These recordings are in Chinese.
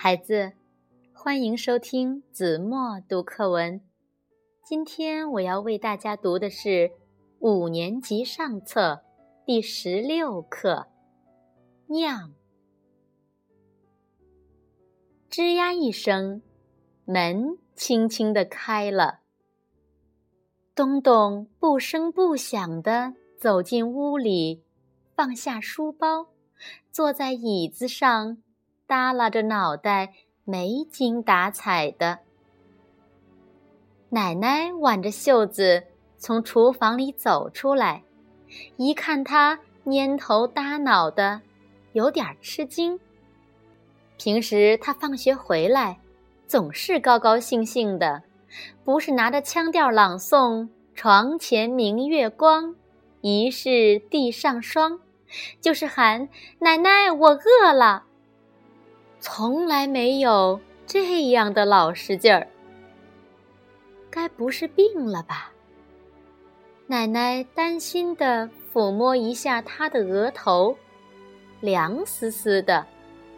孩子，欢迎收听子墨读课文。今天我要为大家读的是五年级上册第十六课《酿》。吱呀一声，门轻轻地开了。东东不声不响地走进屋里，放下书包，坐在椅子上。耷拉着脑袋，没精打采的。奶奶挽着袖子从厨房里走出来，一看他蔫头耷脑的，有点吃惊。平时他放学回来，总是高高兴兴的，不是拿着腔调朗诵“床前明月光，疑是地上霜”，就是喊“奶奶，我饿了”。从来没有这样的老实劲儿，该不是病了吧？奶奶担心的抚摸一下他的额头，凉丝丝的，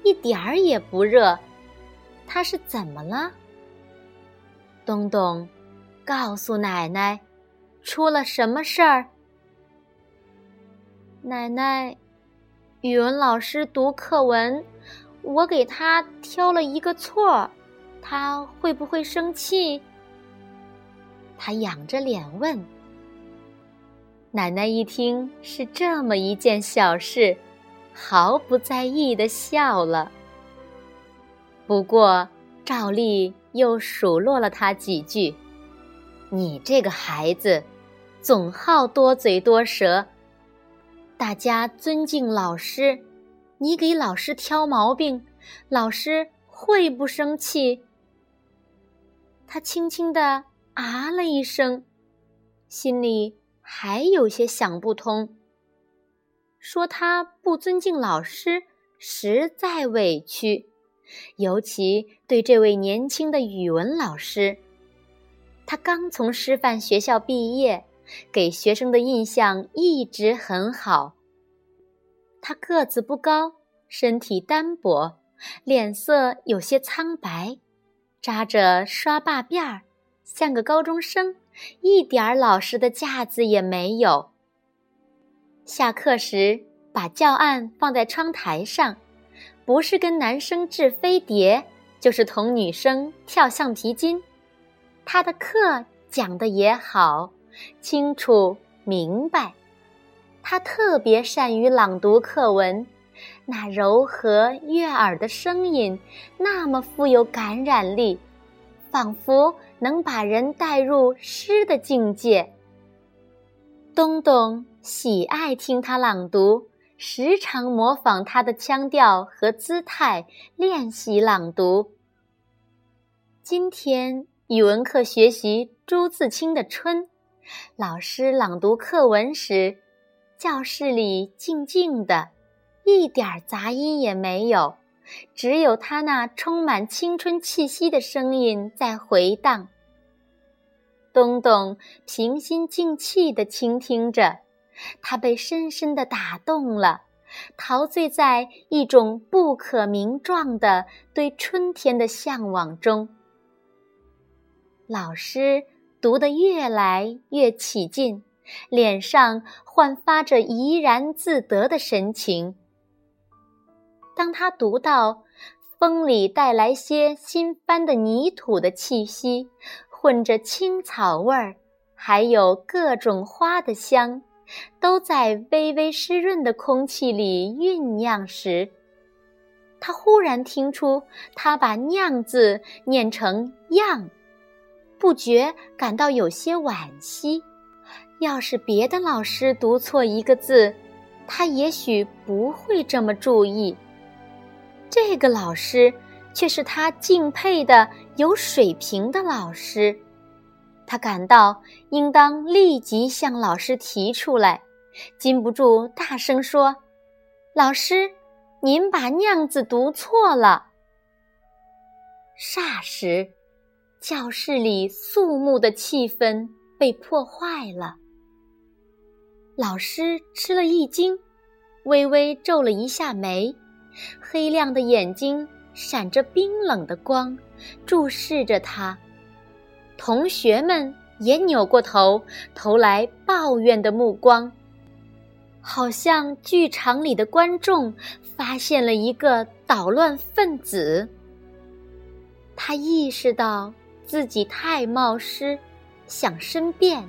一点儿也不热。他是怎么了？东东，告诉奶奶，出了什么事儿？奶奶，语文老师读课文。我给他挑了一个错，他会不会生气？他仰着脸问。奶奶一听是这么一件小事，毫不在意的笑了。不过照例又数落了他几句：“你这个孩子，总好多嘴多舌。大家尊敬老师。”你给老师挑毛病，老师会不生气？他轻轻的啊了一声，心里还有些想不通。说他不尊敬老师，实在委屈，尤其对这位年轻的语文老师。他刚从师范学校毕业，给学生的印象一直很好。他个子不高，身体单薄，脸色有些苍白，扎着刷把辫儿，像个高中生，一点儿老实的架子也没有。下课时把教案放在窗台上，不是跟男生掷飞碟，就是同女生跳橡皮筋。他的课讲的也好，清楚明白。他特别善于朗读课文，那柔和悦耳的声音，那么富有感染力，仿佛能把人带入诗的境界。东东喜爱听他朗读，时常模仿他的腔调和姿态练习朗读。今天语文课学习朱自清的《春》，老师朗读课文时。教室里静静的，一点杂音也没有，只有他那充满青春气息的声音在回荡。东东平心静气地倾听着，他被深深地打动了，陶醉在一种不可名状的对春天的向往中。老师读得越来越起劲。脸上焕发着怡然自得的神情。当他读到“风里带来些新翻的泥土的气息，混着青草味儿，还有各种花的香，都在微微湿润的空气里酝酿时，他忽然听出他把“酿”字念成“样”，不觉感到有些惋惜。要是别的老师读错一个字，他也许不会这么注意。这个老师却是他敬佩的有水平的老师，他感到应当立即向老师提出来，禁不住大声说：“老师，您把‘酿’字读错了。”霎时，教室里肃穆的气氛被破坏了。老师吃了一惊，微微皱了一下眉，黑亮的眼睛闪着冰冷的光，注视着他。同学们也扭过头，投来抱怨的目光，好像剧场里的观众发现了一个捣乱分子。他意识到自己太冒失，想申辩，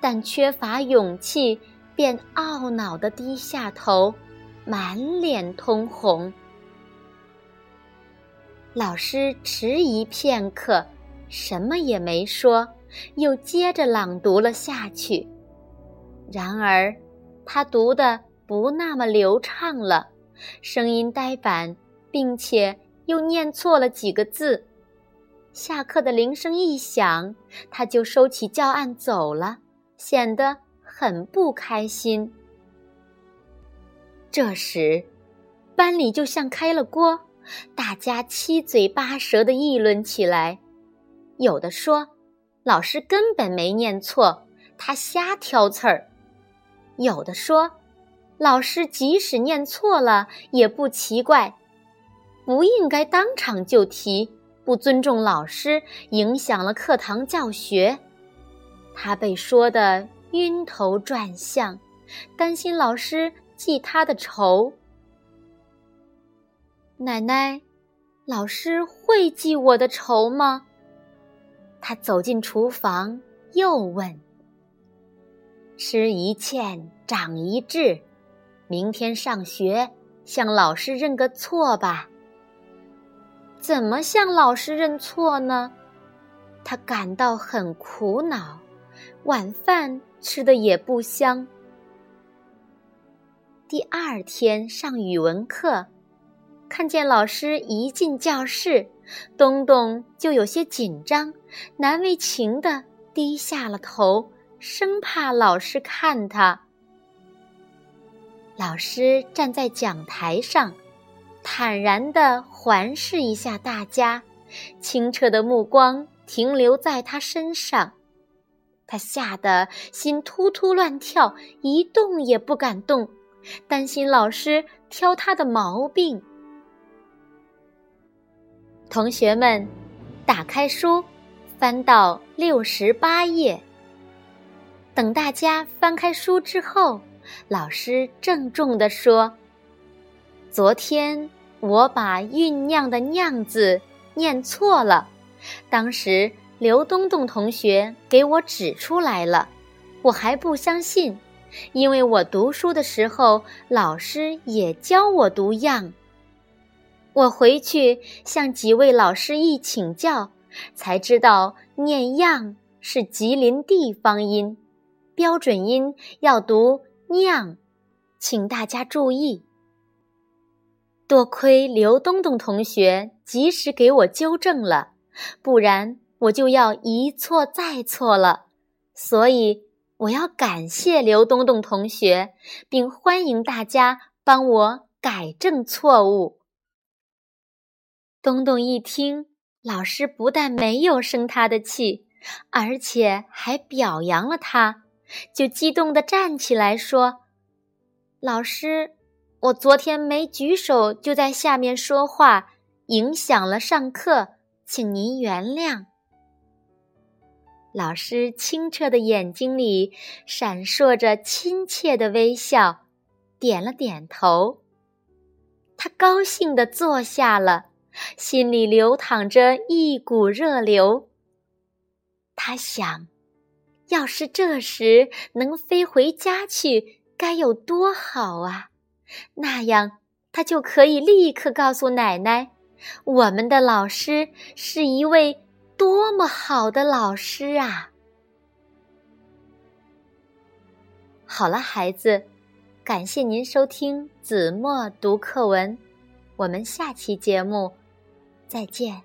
但缺乏勇气，便懊恼地低下头，满脸通红。老师迟疑片刻，什么也没说，又接着朗读了下去。然而，他读的不那么流畅了，声音呆板，并且又念错了几个字。下课的铃声一响，他就收起教案走了，显得很不开心。这时，班里就像开了锅，大家七嘴八舌的议论起来。有的说，老师根本没念错，他瞎挑刺儿；有的说，老师即使念错了也不奇怪，不应该当场就提。不尊重老师，影响了课堂教学。他被说的晕头转向，担心老师记他的仇。奶奶，老师会记我的仇吗？他走进厨房，又问：“吃一堑，长一智，明天上学向老师认个错吧。”怎么向老师认错呢？他感到很苦恼，晚饭吃的也不香。第二天上语文课，看见老师一进教室，东东就有些紧张，难为情的低下了头，生怕老师看他。老师站在讲台上。坦然的环视一下大家，清澈的目光停留在他身上，他吓得心突突乱跳，一动也不敢动，担心老师挑他的毛病。同学们，打开书，翻到六十八页。等大家翻开书之后，老师郑重地说。昨天我把酝酿的“酿”字念错了，当时刘东东同学给我指出来了，我还不相信，因为我读书的时候老师也教我读“样”。我回去向几位老师一请教，才知道念“样”是吉林地方音，标准音要读“酿”，请大家注意。多亏刘东东同学及时给我纠正了，不然我就要一错再错了。所以我要感谢刘东东同学，并欢迎大家帮我改正错误。东东一听，老师不但没有生他的气，而且还表扬了他，就激动地站起来说：“老师。”我昨天没举手就在下面说话，影响了上课，请您原谅。老师清澈的眼睛里闪烁着亲切的微笑，点了点头。他高兴地坐下了，心里流淌着一股热流。他想，要是这时能飞回家去，该有多好啊！那样，他就可以立刻告诉奶奶，我们的老师是一位多么好的老师啊！好了，孩子，感谢您收听子墨读课文，我们下期节目再见。